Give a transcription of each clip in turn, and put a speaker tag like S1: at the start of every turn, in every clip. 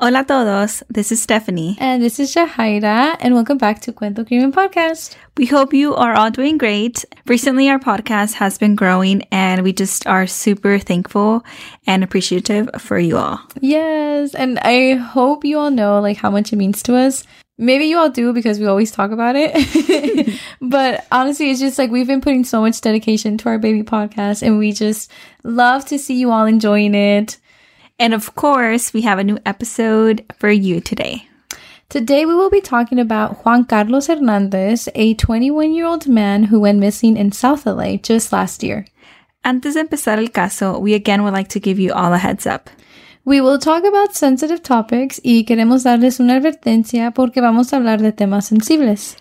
S1: Hola todos, this is Stephanie.
S2: And this is Jahaira, and welcome back to Cuento Crimen Podcast.
S1: We hope you are all doing great. Recently, our podcast has been growing, and we just are super thankful and appreciative for you all.
S2: Yes, and I hope you all know like how much it means to us. Maybe you all do because we always talk about it. but honestly, it's just like we've been putting so much dedication to our baby podcast, and we just love to see you all enjoying it.
S1: And of course, we have a new episode for you today.
S2: Today, we will be talking about Juan Carlos Hernandez, a 21 year old man who went missing in South LA just last year.
S1: Antes de empezar el caso, we again would like to give you all a heads up.
S2: We will talk about sensitive topics y queremos darles una advertencia porque vamos a hablar de temas sensibles.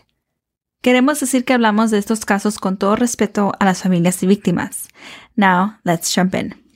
S1: Queremos decir que hablamos de estos casos con todo respeto a las familias y víctimas. Now, let's jump in.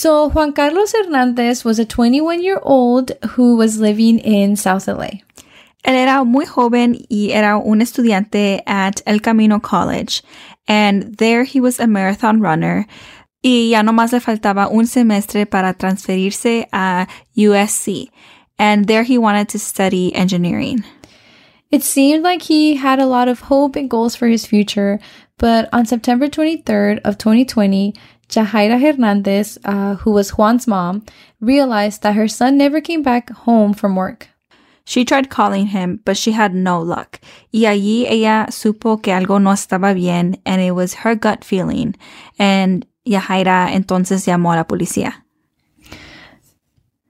S2: So, Juan Carlos Hernandez was a 21 year old who was living in South LA.
S1: Él era muy joven y era un estudiante at El Camino College, and there he was a marathon runner. Y ya nomás le faltaba un semestre para transferirse a USC, and there he wanted to study engineering.
S2: It seemed like he had a lot of hope and goals for his future, but on September 23rd of 2020, Jahaira Hernandez, uh, who was Juan's mom, realized that her son never came back home from work.
S1: She tried calling him, but she had no luck. Y allí ella supo que algo no estaba bien, and it was her gut feeling. And Yahaira entonces llamó a la policía.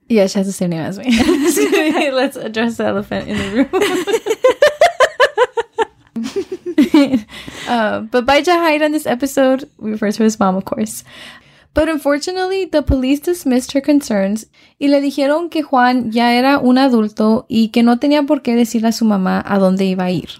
S2: Yeah, she has the same name as me. Let's address the elephant in the room. uh, but by Jahaira on this episode, we refer to his mom, of course. But unfortunately, the police dismissed her concerns y le dijeron que Juan ya era un adulto y que no tenía por qué decirle a su mamá a dónde iba a ir.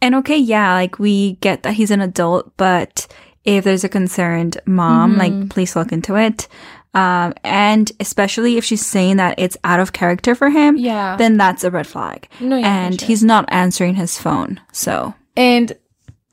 S1: And okay, yeah, like we get that he's an adult, but if there's a concerned mom,
S2: Mm-hmm.
S1: like please look into it. Um, and especially if she's saying that it's out of character for him,
S2: Yeah.
S1: then that's a red flag.
S2: No, yeah,
S1: and
S2: sure.
S1: he's not answering his phone. So
S2: And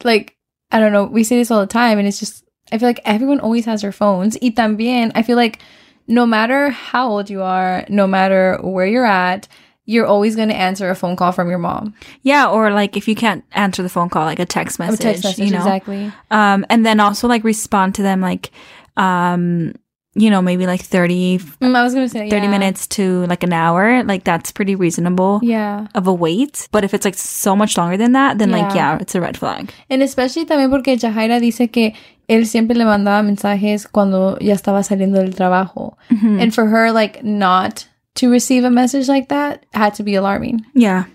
S2: like, I don't know, we say this all the time, and it's just, I feel like everyone always has their phones. Y también, I feel like no matter how old you are, no matter where you're at, you're always going to answer a phone call from your mom.
S1: yeah, or like if you can't answer the phone call, like a text message, A
S2: text message,
S1: you know,
S2: exactly.
S1: um, and then also like respond to them like, um, you know, maybe like 30,
S2: Mm, I was going to say
S1: 30
S2: yeah.
S1: minutes to like an hour. Like that's pretty reasonable.
S2: Yeah.
S1: of a wait. But if it's like so much longer than that, then like
S2: Yeah.
S1: yeah, it's a red flag.
S2: And especially también porque Jahaira dice que él siempre le mandaba mensajes cuando ya estaba saliendo del trabajo. And for her, like, not to receive a message like that had to be alarming.
S1: Yeah.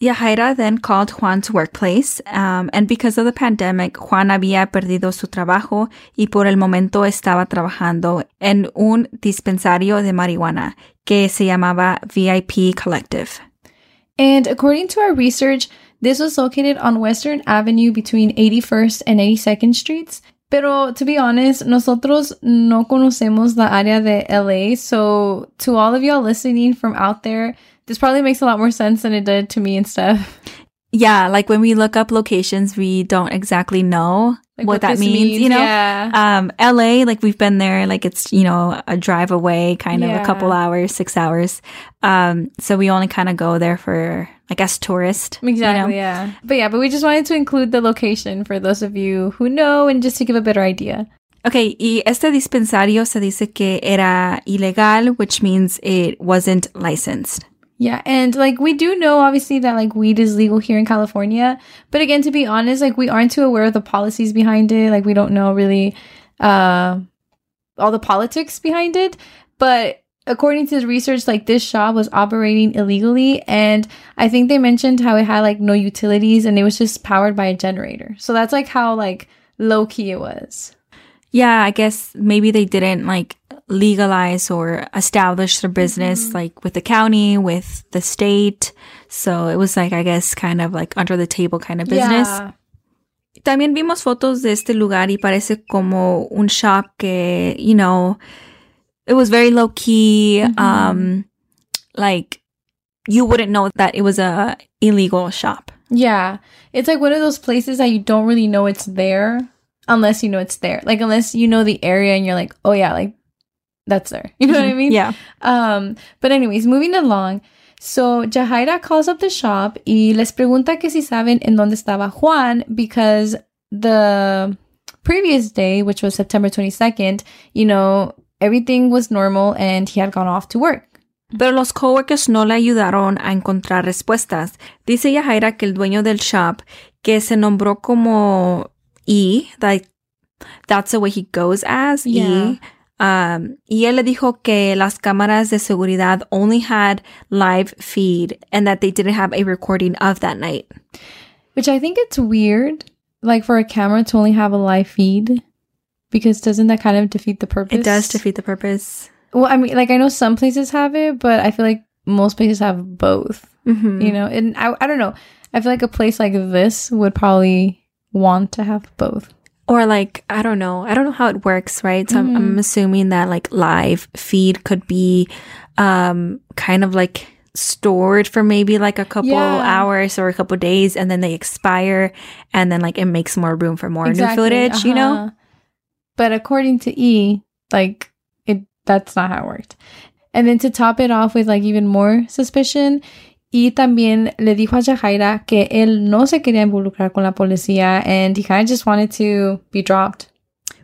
S1: Yahaira then called Juan's workplace, um, and because of the pandemic, Juan había perdido su trabajo y por el momento estaba trabajando en un dispensario de marihuana que se llamaba VIP Collective.
S2: And according to our research, this was located on Western Avenue between 81st and 82nd Streets. Pero to be honest, nosotros no conocemos la área de LA. So to all of y'all listening from out there, this probably makes a lot more sense than it did to me and stuff.
S1: Yeah, like when we look up locations, we don't exactly know
S2: Like
S1: what, that
S2: this
S1: means, you know?
S2: Yeah.
S1: Um, LA, like we've been there, like it's, you know, a drive away, kind of
S2: Yeah.
S1: a couple hours, six hours. Um, so we only kind of go there for, like, as tourist. you know?
S2: Exactly, yeah. But yeah, but we just wanted to include the location for those of you who know and just to give a better idea.
S1: Okay, y este dispensario se dice que era ilegal, which means it wasn't licensed.
S2: Yeah, and like we do know obviously that like weed is legal here in California, but again to be honest, like we aren't too aware of the policies behind it. Like we don't know really uh all the politics behind it, but according to the research like this shop was operating illegally and I think they mentioned how it had like no utilities and it was just powered by a generator. So that's like how like low key it was.
S1: Yeah, I guess maybe they didn't like legalize or establish their business
S2: Mm-hmm.
S1: like with the county, with the state. So it was like, I guess, kind of like under the table kind of business.
S2: Yeah.
S1: También vimos fotos de este lugar y parece como un shop que, you know, it was very low key.
S2: Mhm.
S1: Um, like you wouldn't know that it was a illegal shop.
S2: Yeah. It's like one of those places that you don't really know it's there unless you know it's there. Like unless you know the area and you're like, "Oh yeah, like that's there." You know what I mean?
S1: Yeah.
S2: Um, but anyways, moving along. So Jahaira calls up the shop y les pregunta que si saben en dónde estaba Juan because the previous day, which was September 22nd, you know, everything was normal and he had gone off to work.
S1: Pero los coworkers no le ayudaron a encontrar respuestas. Dice Yajaira que el dueño del shop, que se nombró como E, like, that's the way he goes as
S2: Yeah.
S1: E. Um, y él le dijo que las cámaras de seguridad only had live feed and that they didn't have a recording of that night.
S2: Which I think it's weird, like for a camera to only have a live feed, because doesn't that kind of defeat the purpose?
S1: It does defeat the purpose.
S2: Well, I mean, like I know some places have it, but I feel like most places have both.
S1: Mhm.
S2: You know, and I, I don't know. I feel like a place like this would probably want to have both.
S1: Or like, I don't know. I don't know how it works, right? So I'm, I'm assuming that like live feed could be um kind of like stored for maybe like a couple
S2: Yeah.
S1: hours or a couple days and then they expire and then like it makes more room for more new footage, you know?
S2: uh-huh. But according to E, like it that's not how it worked. And then to top it off with like even more suspicion, E también le dijo a Jahaira que él no se quería involucrar con la policía and he kind of just wanted to be dropped.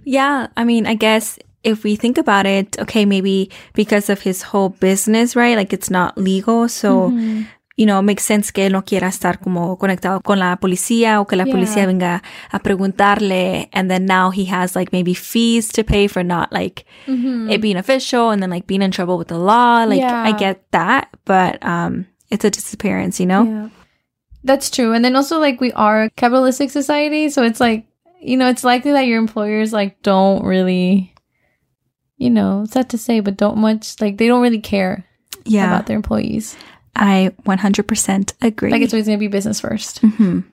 S1: Yeah, I mean, I guess if we think about it, okay, maybe because of his whole business, right? Like it's not legal, so
S2: Mm-hmm.
S1: you know, makes sense que él no quiera estar como conectado con la policía o que la
S2: Yeah.
S1: policía venga a preguntarle and then now he has like maybe fees to pay for not like it being official and then like being in trouble with the law. Like I get that, but um it's a disappearance, you know?
S2: Yeah. That's true. And then also like we are a capitalistic society, so it's like, you know, it's likely that your employers like don't really you know, sad to say, but don't much like they don't really care
S1: Yeah.
S2: about their employees.
S1: I 100% agree.
S2: Like it's always gonna be business 1st
S1: Ujú.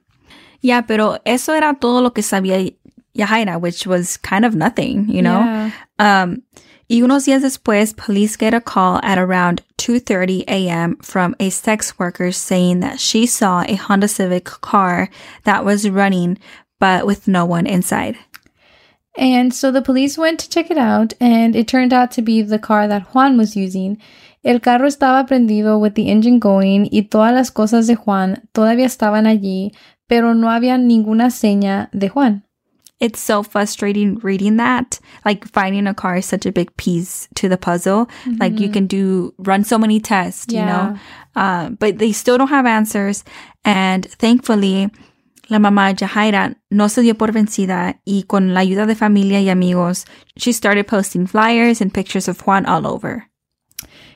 S1: Yeah, pero eso era todo lo que sabía Yahaira, which was kind of nothing, you know?
S2: Yeah.
S1: Um, y unos días después, police get a call at around 2.30 a.m. from a sex worker saying that she saw a Honda Civic car that was running, but with no one inside.
S2: And so the police went to check it out, and it turned out to be the car that Juan was using. El carro estaba prendido with the engine going y todas las cosas de Juan todavía estaban allí, pero no había ninguna seña de Juan.
S1: It's so frustrating reading that. Like finding a car is such a big piece to the puzzle. Like you can do run so many tests, you know, uh, but they still don't have answers. And thankfully, la mamá Jahaira no se dio por vencida y con la ayuda de familia y amigos, she started posting flyers and pictures of Juan all over.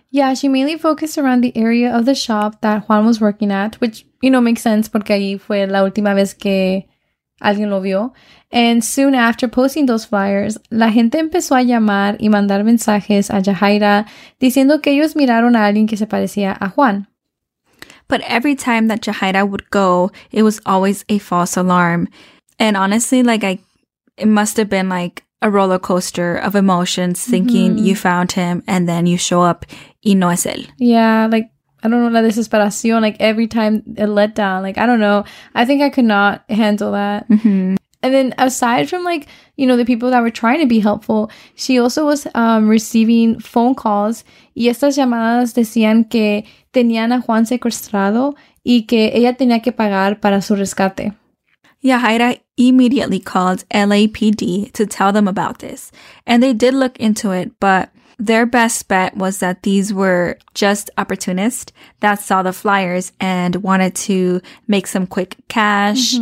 S2: Yeah, she mainly focused around the area of the shop that Juan was working at, which, you know, makes sense porque ahí fue la última vez que alguien lo vio. And soon after posting those flyers, la gente empezó a llamar y mandar mensajes a Jahaira diciendo que ellos miraron a alguien que se parecía a Juan.
S1: But every time that Jahaira would go, it was always a false alarm. And honestly, like I, it must have been like a roller coaster of emotions thinking mm-hmm. you found him and then you show up y no es él.
S2: Yeah, like, I don't know, la desesperación, like every time a letdown, like, I don't know. I think I could not handle that.
S1: Mm-hmm.
S2: And then aside from like, you know, the people that were trying to be helpful, she also was um, receiving phone calls y estas llamadas decían que tenían a Juan secuestrado y que ella tenía que pagar para su rescate.
S1: Yahaira immediately called LAPD to tell them about this. And they did look into it, but their best bet was that these were just opportunists that saw the flyers and wanted to make some quick cash.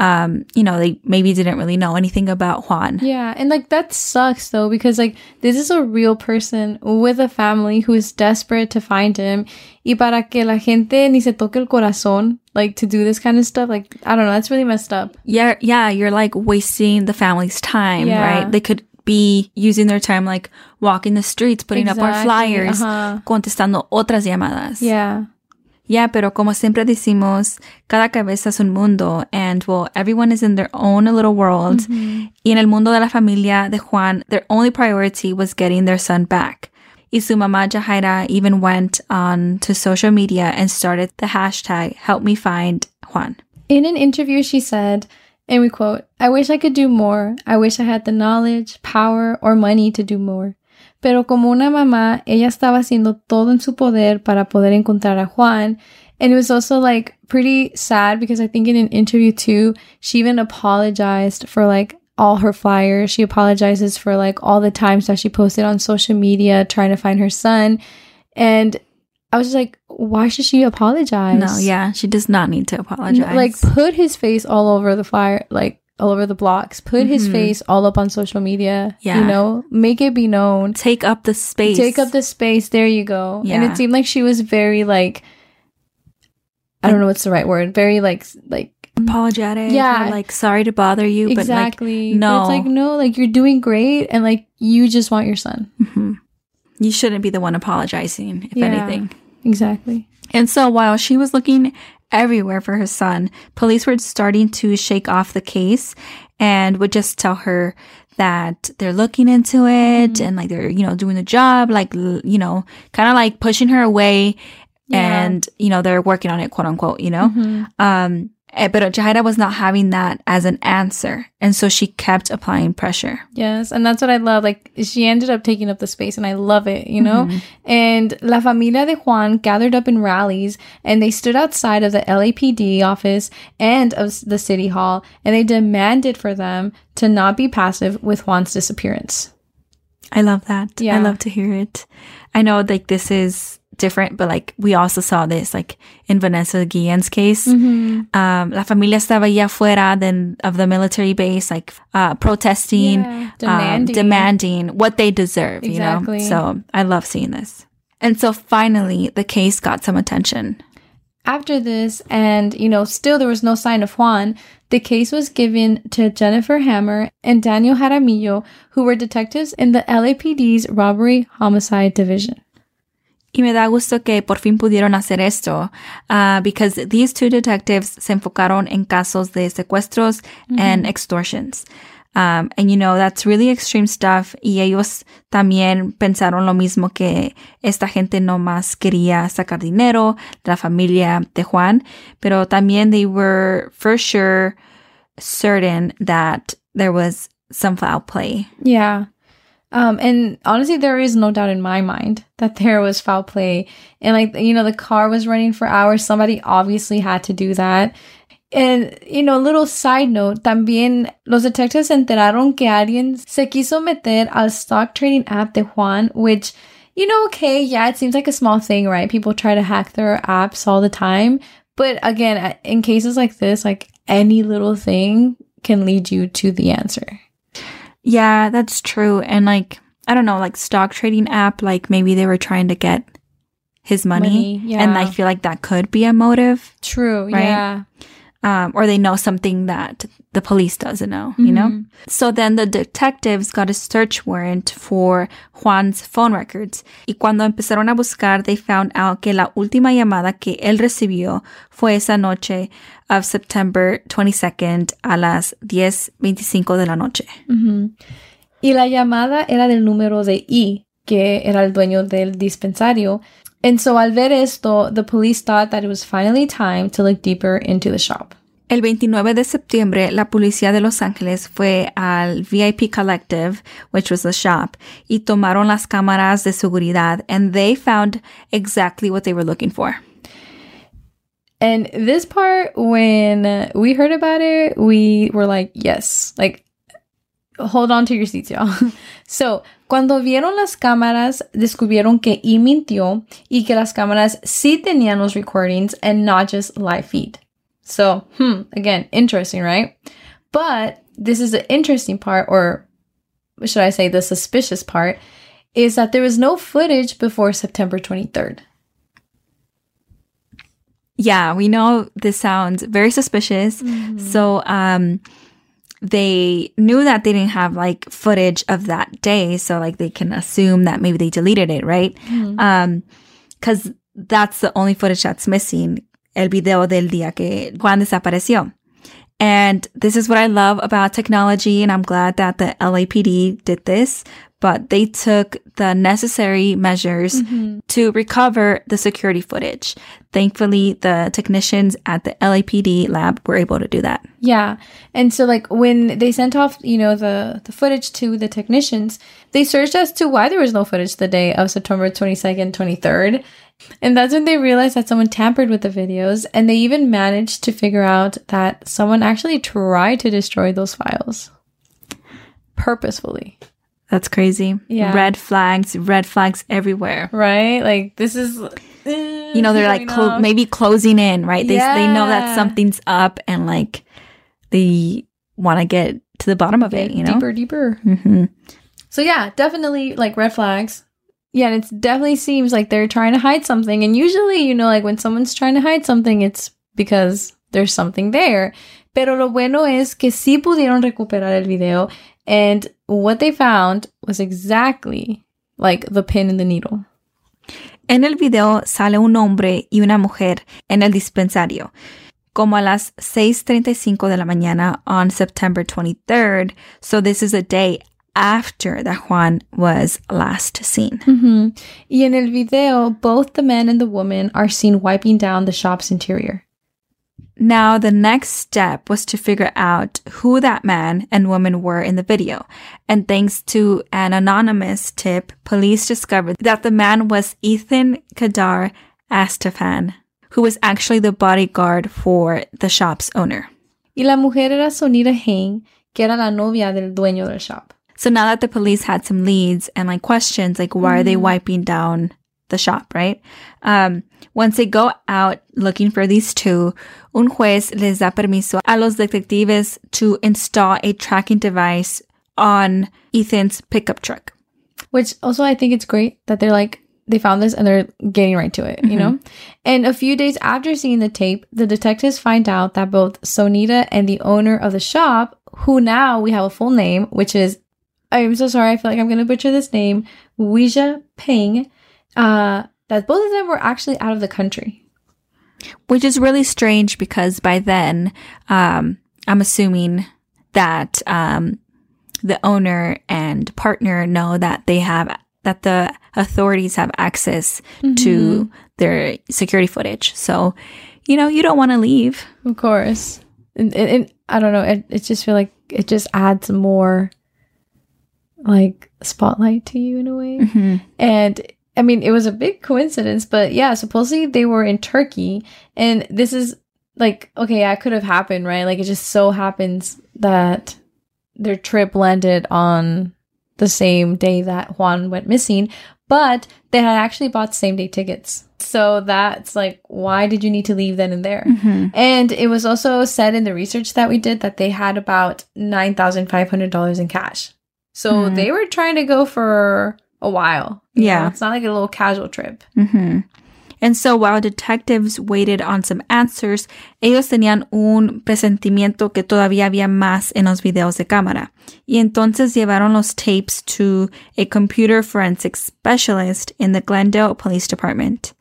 S1: Um, you know, they maybe didn't really know anything about Juan.
S2: Yeah, and like that sucks though because like this is a real person with a family who is desperate to find him. Y para que la gente ni se toque el corazón, like to do this kind of stuff, like I don't know, that's really messed up.
S1: Yeah, yeah, you're like wasting the family's time,
S2: Yeah.
S1: right? They could be using their time like walking the streets, putting up our flyers,
S2: uh-huh.
S1: contestando otras llamadas.
S2: Yeah.
S1: Yeah, pero como siempre decimos, cada cabeza es un mundo, and well, everyone is in their own little world.
S2: Mm-hmm.
S1: Y en el mundo de la familia de Juan, their only priority was getting their son back. Y su mamá even went on to social media and started the hashtag help me find Juan.
S2: In an interview, she said, and we quote, I wish I could do more. I wish I had the knowledge, power, or money to do more. Pero como una mamá, ella estaba haciendo todo en su poder para poder encontrar a Juan. And it was also like pretty sad because I think in an interview too, she even apologized for like all her flyers. She apologizes for like all the times that she posted on social media trying to find her son. And I was just like, why should she apologize?
S1: No, yeah, she does not need to apologize.
S2: Like put his face all over the flyer, like all over the blocks. Put his
S1: Mhm.
S2: face all up on social media.
S1: Yeah.
S2: You know, make it be known.
S1: take up the space.
S2: Take up the space. There you go. And it seemed like she was very like I don't know what's the right word. Very like like
S1: apologetic.
S2: Yeah.
S1: or, like sorry to bother you,
S2: exactly.
S1: but like no,
S2: It's like no, like you're doing great and like you just want your son.
S1: Mhm. you shouldn't be the one apologizing. If
S2: Yeah.
S1: anything.
S2: Exactly.
S1: And so while she was looking everywhere for her son, police were starting to shake off the case and would just tell her that they're looking into it and like they're, you know, doing the job, like, you know, kind of like pushing her away
S2: Yeah.
S1: and, you know, they're working on it, quote unquote, you know?
S2: Mhm.
S1: Um, Eh, but Jahaira was not having that as an answer. And so she kept applying pressure.
S2: Yes, and that's what I love. Like she ended up taking up the space, and I love it. You know. Mm-hmm. And La Familia de Juan gathered up in rallies, and they stood outside of the LAPD office and of the city hall, and they demanded for them to not be passive with Juan's disappearance.
S1: I love that.
S2: Yeah.
S1: I love to hear it. I know like this is different, but like we also saw this like in Vanessa Guillen's case.
S2: Mm-hmm.
S1: Um, la familia estaba allá afuera then of the military base, like uh, protesting,
S2: Yeah.
S1: um,
S2: Demanding.
S1: demanding what they deserve.
S2: Exactly.
S1: You know, so I love seeing this. And so finally, the case got some attention.
S2: After this, and you know, still there was no sign of Juan, the case was given to Jennifer Hammer and Daniel Jaramillo, who were detectives in the LAPD's robbery homicide division.
S1: Y me da gusto que por fin pudieron hacer esto, uh, because these two detectives se enfocaron en casos de secuestros and extortions. Um, and you know, that's really extreme stuff. Y ellos también pensaron lo mismo que esta gente no más quería sacar dinero de la familia de Juan, pero también they were for sure certain that there was some foul play.
S2: Yeah. Um, and honestly, there is no doubt in my mind that there was foul play. And like, you know, the car was running for hours. Somebody obviously had to do that. And, you know, a little side note, también los detectives enteraron que alguien se quiso meter al stock trading app de Juan, which, you know, okay, yeah, it seems like a small thing, right? People try to hack their apps all the time. But again, in cases like this, like any little thing can lead you to the answer.
S1: Yeah, that's true. And like, I don't know, like stock trading app, like maybe they were trying to get his money.
S2: Money,
S1: And. I feel like that could be a motive.
S2: True.
S1: Right?
S2: Yeah.
S1: Um, or they know something that the police doesn't know, you know?
S2: Mhm.
S1: So then the detectives got a search warrant for Juan's phone records. Y cuando empezaron a buscar, they found out que la última llamada que él recibió fue esa noche of September 22nd a las 10.25 de la noche.
S2: Ujú. Y la llamada era del número de I, que era el dueño del dispensario. And so al ver esto, the police thought that it was finally time to look deeper into the shop.
S1: El 29 de septiembre, la policía de Los Ángeles fue al VIP Collective, which was the shop, y tomaron las cámaras de seguridad, and they found exactly what they were looking for.
S2: And this part, when we heard about it, we were like, yes, like, hold on to your seats, y'all. so, cuando vieron las cámaras, descubrieron que I mintió y que las cámaras sí tenían los recordings and not just live feed. So, hmm, again, interesting, right? But this is the interesting part, or should I say the suspicious part, is that there was no footage before September 23rd.
S1: Yeah, we know this sounds very suspicious. So, um, they knew that they didn't have like footage of that day. So, like, they can assume that maybe they deleted it, right? Um, cause that's the only footage that's missing. El video del día que Juan desapareció. And this is what I love about technology. And I'm glad that the LAPD did this, but they took the necessary measures
S2: Mm-hmm.
S1: to recover the security footage. Thankfully, the technicians at the LAPD lab were able to do that.
S2: Yeah. And so like when they sent off, you know, the the footage to the technicians, they searched as to why there was no footage the day of September 22nd, 23rd. And that's when they realized that someone tampered with the videos and they even managed to figure out that someone actually tried to destroy those files purposefully.
S1: That's crazy.
S2: Yeah.
S1: Red flags, red flags everywhere.
S2: Right? Like this is
S1: You know, they're like clo- maybe closing in, right? They, they know that something's up and like they want to get to the bottom of it, you know?
S2: deeper, deeper.
S1: hmm
S2: So yeah, definitely like red flags. Yeah, and it definitely seems like they're trying to hide something. And usually, you know, like when someone's trying to hide something, it's because there's something there. Pero lo bueno es que sí pudieron recuperar el video. And what they found was exactly like the pin in the needle.
S1: En el video sale un hombre y una mujer en el dispensario, como a las 6.35 de la mañana on September 23rd. So this is a day after that Juan was last seen.
S2: Mm-hmm. Y en el video, both the man and the woman are seen wiping down the shop's interior.
S1: Now, the next step was to figure out who that man and woman were in the video. And thanks to an anonymous tip, police discovered that the man was Ethan Kadar Astafan, who was actually the bodyguard for the shop's owner.
S2: Y la mujer era Sonita Hain, que era la novia del dueño del shop.
S1: So now that the police had some leads and like questions, like why are they wiping down the shop, right? Um, once they go out looking for these two, un juez les da permiso a los detectives to install a tracking device on Ethan's pickup truck.
S2: Which also I think it's great that they're like they found this and they're getting right to it, you know? And a few days after seeing the tape, the detectives find out that both Sonita and the owner of the shop, who now we have a full name, which is I'm so sorry, I feel like I'm gonna butcher this name, Ouija Peng, uh, that both of them were actually out of the country.
S1: Which is really strange because by then, um, I'm assuming that, um, the owner and partner know that they have, that the authorities have access to their security footage. So, you know, you don't want to leave.
S2: Of course. And, and, and I don't know, it, it just feel like it just adds more like spotlight to you in a way. Mm-hmm. And I mean, it was a big coincidence, but yeah, supposedly they were in Turkey. And this is like, okay, yeah, it could have happened, right? Like, it just so happens that their trip landed on the same day that Juan went missing, but they had actually bought same day tickets. So that's like, why did you need to leave then and there? Mm-hmm. And it was also said in the research that we did that they had about $9,500 in cash. So
S1: Mhm.
S2: they were trying to go for a while.
S1: Yeah.
S2: know? It's not like a little casual trip.
S1: hmm And so while detectives waited on some answers, ellos tenían un presentimiento que todavía había más en los videos de cámara. Y entonces llevaron los tapes to a computer forensic specialist in the Glendale Police Department.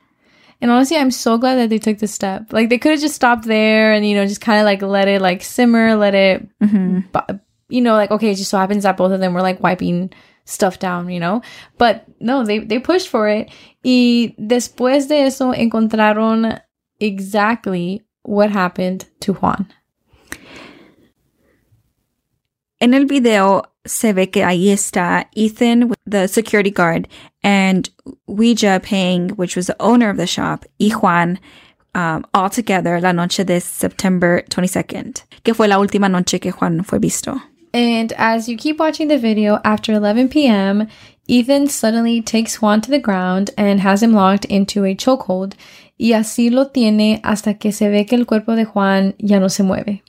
S2: And honestly, I'm so glad that they took this step. Like they could have just stopped there and, you know, just kind of like let it like simmer, let it,
S1: hmm
S2: bu- you know, like, okay, it just so happens that both of them were like wiping stuff down, you know? But no, they, they pushed for it. Y después de eso encontraron exactly what happened to Juan.
S1: En el video se ve que ahí está Ethan, the security guard, and Ouija Peng, which was the owner of the shop, y Juan, um, all together la noche de September 22nd, que fue la última noche que Juan fue visto.
S2: And as you keep watching the video, after 11 p.m., Ethan suddenly takes Juan to the ground and has him locked into a chokehold. Y así lo tiene hasta que se ve que el cuerpo de Juan ya no se mueve.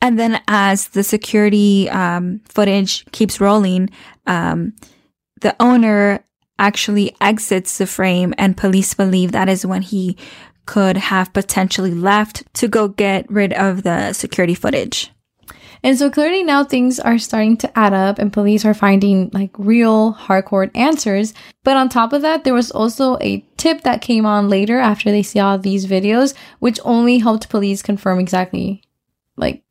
S1: And then as the security um, footage keeps rolling, um, the owner actually exits the frame, and police believe that is when he could have potentially left to go get rid of the security footage.
S2: And so clearly now things are starting to add up and police are finding like real hardcore answers. But on top of that, there was also a tip that came on later after they saw these videos, which only helped police confirm exactly like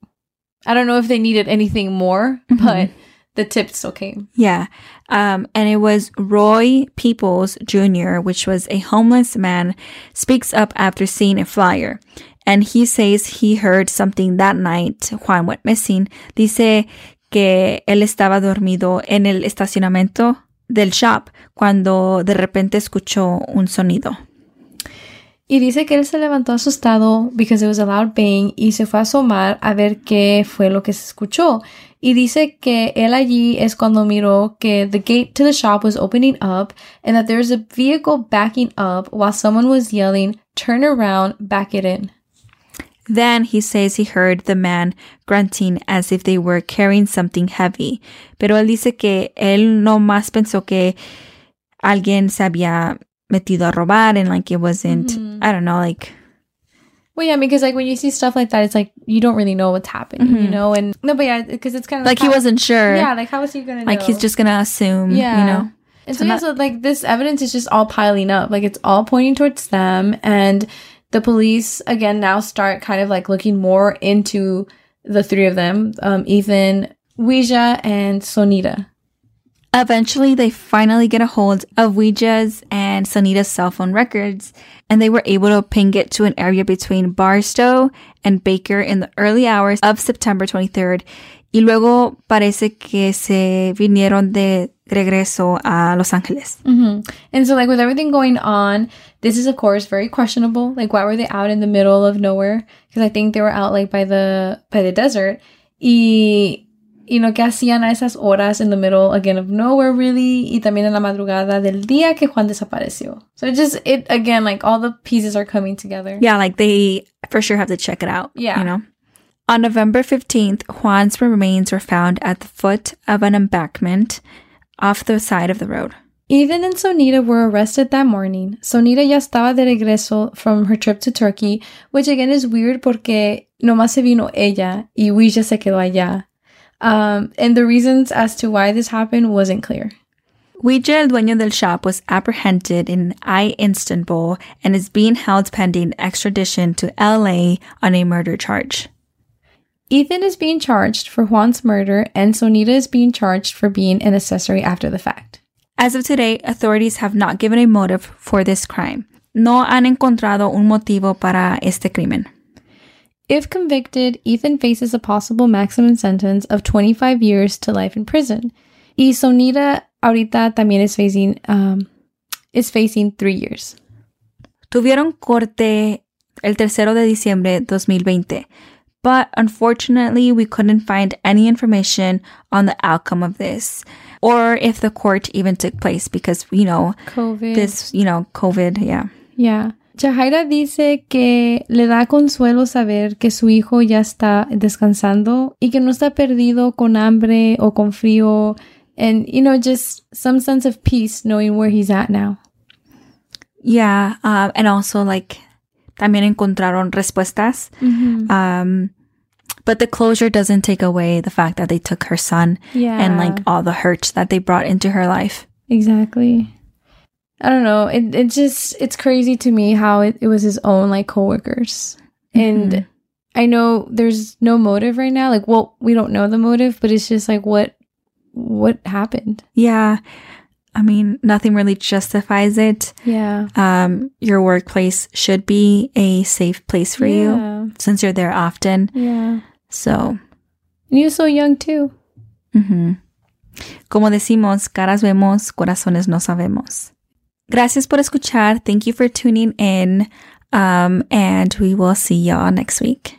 S2: I don't know if they needed anything more,
S1: Mhm.
S2: but the tip still came.
S1: Yeah. Um, and it was Roy Peoples Jr., which was a homeless man, speaks up after seeing a flyer. And he says he heard something that night. Juan went missing. Dice que él estaba dormido en el estacionamiento del shop cuando de repente escuchó un sonido.
S2: Y dice que él se levantó asustado because it was a loud bang y se fue a asomar a ver qué fue lo que se escuchó. Y dice que él allí es cuando miró que the gate to the shop was opening up and that there was a vehicle backing up while someone was yelling, turn around, back it in.
S1: Then he says he heard the man grunting as if they were carrying something heavy. Pero él dice que él no más pensó que alguien se había metido a robar and like it wasn't,
S2: Mhm.
S1: I don't know, like,
S2: Well, yeah, because like when you see stuff like that, it's like you don't really know what's happening, you
S1: Mhm.
S2: know? And no, but yeah, because it's kind of
S1: like he
S2: how-
S1: wasn't sure.
S2: Yeah, like how was he gonna
S1: like
S2: know?
S1: he's just gonna assume,
S2: yeah.
S1: you know.
S2: And so,
S1: So
S2: yeah,
S1: not-
S2: so like this evidence is just all piling up. Like it's all pointing towards them. And the police again now start kind of like looking more into the three of them, um, Ethan, Ouija, and Sonita.
S1: Eventually, they finally get a hold of Ouija's and Sonita's cell phone records, and they were able to ping it to an area between Barstow and Baker in the early hours of September 23rd. Y luego parece que se vinieron de regreso a Los Ángeles.
S2: hmm And so, like, with everything going on, this is, of course, very questionable. Like, why were they out in the middle of nowhere? Because I think they were out, like, by the, by the desert. Y, you know, que hacían a esas horas in the middle, again, of nowhere, really. Y también en la madrugada del día que Juan desapareció. So it just, it, again, like, all the pieces are coming together.
S1: Yeah, like they for sure have to check it out.
S2: Yeah.
S1: You know? On November 15th, Juan's remains were found at the foot of an embankment off the side of the road.
S2: Ethan and Sonita were arrested that morning. Sonita ya estaba de regreso from her trip to Turkey, which again is weird porque nomás se vino ella y Ouija se quedó allá. Um, and the reasons as to why this happened wasn't clear.
S1: Ouija, el dueño del shop, was apprehended in I Istanbul and is being held pending extradition to LA on a murder charge.
S2: Ethan is being charged for Juan's murder, and Sonita is being charged for being an accessory after the fact.
S1: As of today, authorities have not given a motive for this crime. No han encontrado un motivo para este crimen.
S2: If convicted, Ethan faces a possible maximum sentence of 25 years to life in prison. Y Sonita ahorita también is facing um, is facing three years.
S1: Tuvieron corte el tercero de diciembre 2020, but unfortunately we couldn't find any information on the outcome of this or if the court even took place because, you know,
S2: COVID.
S1: this, you know, COVID, yeah.
S2: Yeah. Jahaira dice que le da consuelo saber que su hijo ya está descansando y que no está perdido con hambre o con frío and you know just some sense of peace knowing where he's at now.
S1: Yeah, uh, and also like también encontraron respuestas. Um, but the closure doesn't take away the fact that they took her son
S2: Yeah.
S1: and like all the hurt that they brought into her life.
S2: Exactly. I don't know. It it just it's crazy to me how it, it was his own like coworkers. And
S1: Mhm.
S2: I know there's no motive right now. Like well, we don't know the motive, but it's just like what what happened.
S1: Yeah. I mean, nothing really justifies it.
S2: Yeah.
S1: Um, your workplace should be a safe place for you since you're there often.
S2: Yeah.
S1: So,
S2: And you're so young too.
S1: ujú. como decimos, caras vemos, corazones no sabemos. Gracias por escuchar. Thank you for tuning in. Um, and we will see y'all next week.